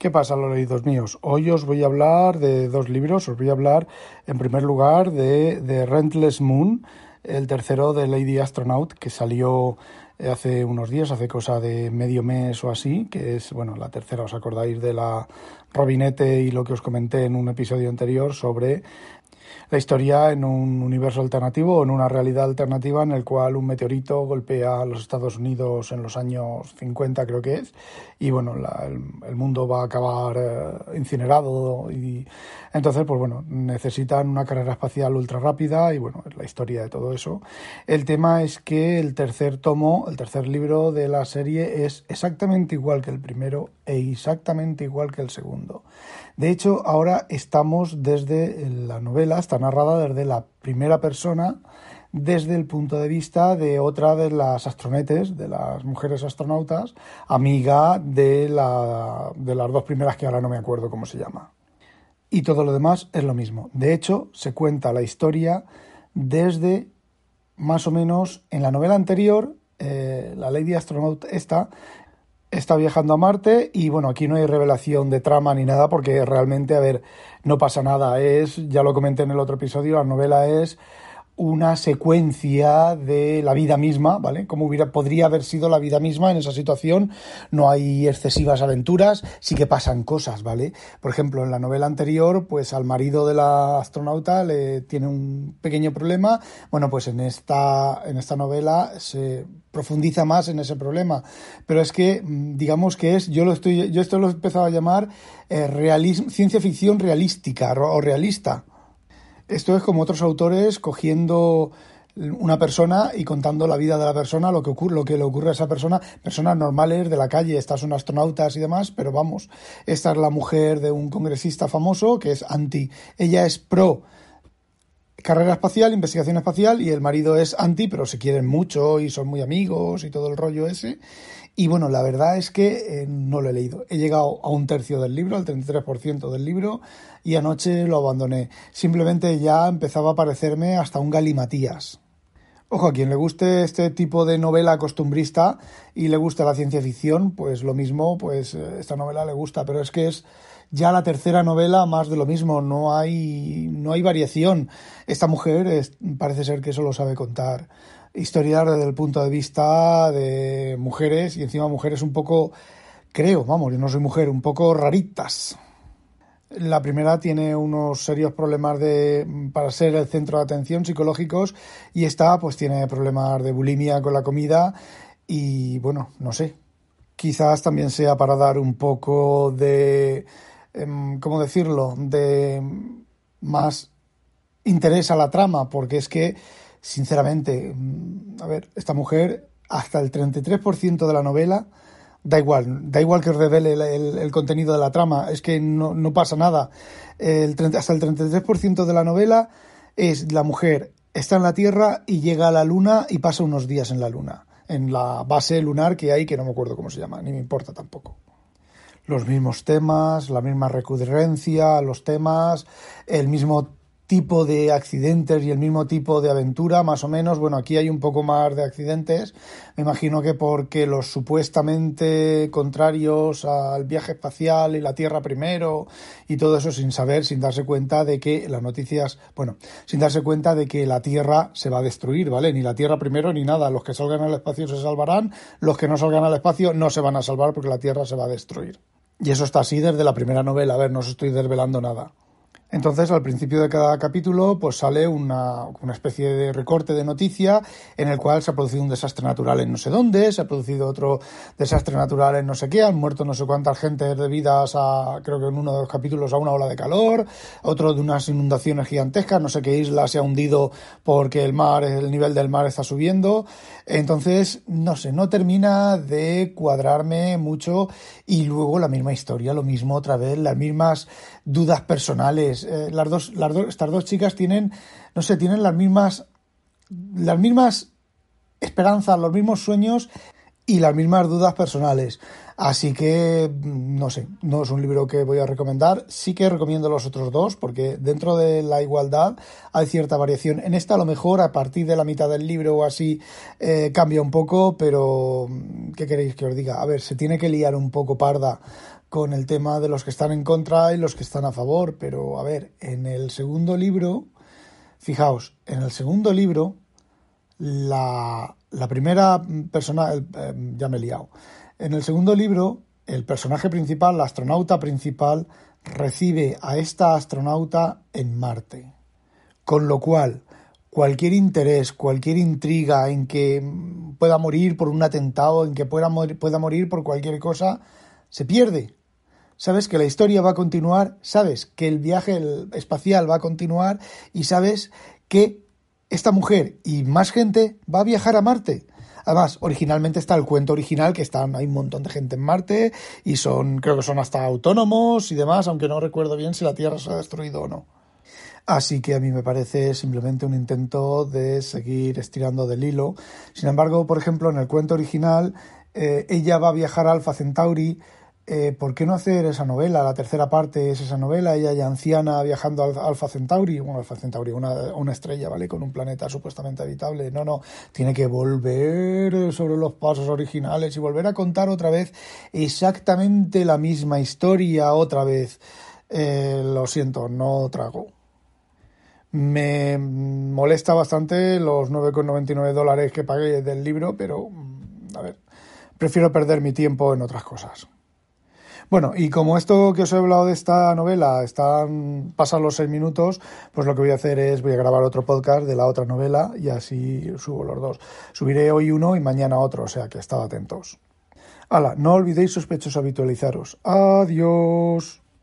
¿Qué pasa, los leídos míos? Hoy os voy a hablar de dos libros. Os voy a hablar, en primer lugar, de, de Rentless Moon, el tercero de Lady Astronaut, que salió hace unos días, hace cosa de medio mes o así, que es, bueno, la tercera, os acordáis de la Robinete y lo que os comenté en un episodio anterior sobre la historia en un universo alternativo o en una realidad alternativa en el cual un meteorito golpea a los Estados Unidos en los años 50 creo que es y bueno el, mundo va a acabar eh, incinerado y entonces pues bueno necesitan una carrera espacial ultra rápida y bueno es la historia de todo eso. El tema es que el tercer tomo el tercer libro de la serie es exactamente igual que el primero e exactamente igual que el segundo de hecho, ahora estamos desde la novela, está narrada desde la primera persona, desde el punto de vista de otra de las astronetes, de las mujeres astronautas, amiga de, la, de las dos primeras que ahora no me acuerdo cómo se llama. Y todo lo demás es lo mismo. De hecho, se cuenta la historia desde más o menos en la novela anterior, eh, la Lady Astronaut esta, está viajando a Marte y bueno, aquí no hay revelación de trama ni nada porque realmente, a ver, no pasa nada. Es, ya lo comenté en el otro episodio, la novela es una secuencia de la vida misma, ¿vale? Como hubiera, podría haber sido la vida misma en esa situación. No hay excesivas aventuras, sí que pasan cosas, ¿vale? Por ejemplo, en la novela anterior, pues al marido de la astronauta le tiene un pequeño problema. Bueno, pues en esta, en esta novela se profundiza más en ese problema. Pero es que, mm, digamos que es, yo lo estoy, yo esto lo he empezado a llamar eh, ciencia ficción realística o realista. Esto es como otros autores cogiendo una persona y contando la vida de la persona, lo que ocurre, lo que le ocurre a esa persona, personas normales de la calle, estas son astronautas y demás, pero vamos, esta es la mujer de un congresista famoso que es anti, ella es pro carrera espacial, investigación espacial y el marido es anti, pero se quieren mucho y son muy amigos y todo el rollo ese. Y bueno, la verdad es que eh, no lo he leído. He llegado a un tercio del libro, al 33% del libro, y anoche lo abandoné. Simplemente ya empezaba a parecerme hasta un galimatías. Ojo, a quien le guste este tipo de novela costumbrista y le gusta la ciencia ficción, pues lo mismo, pues eh, esta novela le gusta, pero es que es ya la tercera novela más de lo mismo, no hay, no hay variación. Esta mujer parece ser que eso lo sabe contar historias desde el punto de vista de mujeres y encima mujeres un poco, creo, vamos, yo no soy mujer, un poco raritas. La primera tiene unos serios problemas de, para ser el centro de atención psicológicos y esta pues tiene problemas de bulimia con la comida y bueno, no sé, quizás también sea para dar un poco de, em, ¿cómo decirlo?, de más interés a la trama, porque es que sinceramente, mm, a ver, esta mujer, hasta el 33% de la novela, da igual, da igual que revele el, contenido de la trama, es que no, pasa nada. Hasta el 33% de la novela es la mujer está en la Tierra y llega a la Luna y pasa unos días en la Luna, en la base lunar que hay, que no me acuerdo cómo se llama, ni me importa tampoco. Los mismos temas, la misma recurrencia, los temas, el mismo tipo de accidentes y el mismo tipo de aventura, más o menos. Bueno, aquí hay un poco más de accidentes. Me imagino que porque los supuestamente contrarios al viaje espacial y la Tierra primero y todo eso sin saber, sin darse cuenta de que las noticias, bueno, sin darse cuenta de que la Tierra se va a destruir, ¿vale? Ni la Tierra primero ni nada. Los que salgan al espacio se salvarán, los que no salgan al espacio no se van a salvar porque la Tierra se va a destruir. Y eso está así desde la primera novela. A ver, no os estoy desvelando nada. Entonces, al principio de cada capítulo, pues sale una, una, especie de recorte de noticia en el cual se ha producido un desastre natural en no sé dónde, se ha producido otro desastre natural en no sé qué, han muerto no sé cuántas gentes debidas a, creo que en uno de los capítulos, a una ola de calor, otro de unas inundaciones gigantescas, no sé qué isla se ha hundido porque el mar, el nivel del mar está subiendo. Entonces, no sé, no termina de cuadrarme mucho y luego la misma historia, lo mismo otra vez, las mismas dudas personales. Eh, las, dos, estas dos chicas tienen, no sé, tienen las mismas, las mismas esperanzas, los mismos sueños y las mismas dudas personales. Así que, no sé, no es un libro que voy a recomendar. Sí que recomiendo los otros dos, porque dentro de la igualdad hay cierta variación. En esta, a lo mejor, a partir de la mitad del libro o así, eh, cambia un poco, pero ¿qué queréis que os diga? A ver, se tiene que liar un poco parda con el tema de los que están en contra y los que están a favor. Pero, a ver, en el segundo libro, fijaos, en el segundo libro, la, la primera persona, eh, ya me he liado. En el segundo libro, el personaje principal, la astronauta principal, recibe a esta astronauta en Marte. Con lo cual, cualquier interés, cualquier intriga en que pueda morir por un atentado, en que pueda morir, pueda morir por cualquier cosa, se pierde. Sabes que la historia va a continuar, sabes que el viaje espacial va a continuar y sabes que esta mujer y más gente va a viajar a Marte. Además, originalmente está el cuento original, que están, hay un montón de gente en Marte y son, creo que son hasta autónomos y demás, aunque no recuerdo bien si la Tierra se ha destruido o no. Así que a mí me parece simplemente un intento de seguir estirando del hilo. Sin embargo, por ejemplo, en el cuento original, eh, ella va a viajar a Alpha Centauri. Eh, ¿Por qué no hacer esa novela? La tercera parte es esa novela, ella ya anciana viajando a Alpha Centauri, bueno, Alpha Centauri, una, una estrella, ¿vale? Con un planeta supuestamente habitable. No, no, tiene que volver sobre los pasos originales y volver a contar otra vez exactamente la misma historia otra vez. Eh, lo siento, no trago. Me molesta bastante los 9,99 dólares que pagué del libro, pero mm, a ver, prefiero perder mi tiempo en otras cosas. Bueno, y como esto que os he hablado de esta novela pasan los seis minutos, pues lo que voy a hacer es voy a grabar otro podcast de la otra novela y así subo los dos. Subiré hoy uno y mañana otro, o sea que estad atentos. Hala, no olvidéis sospechosos habitualizaros. Adiós.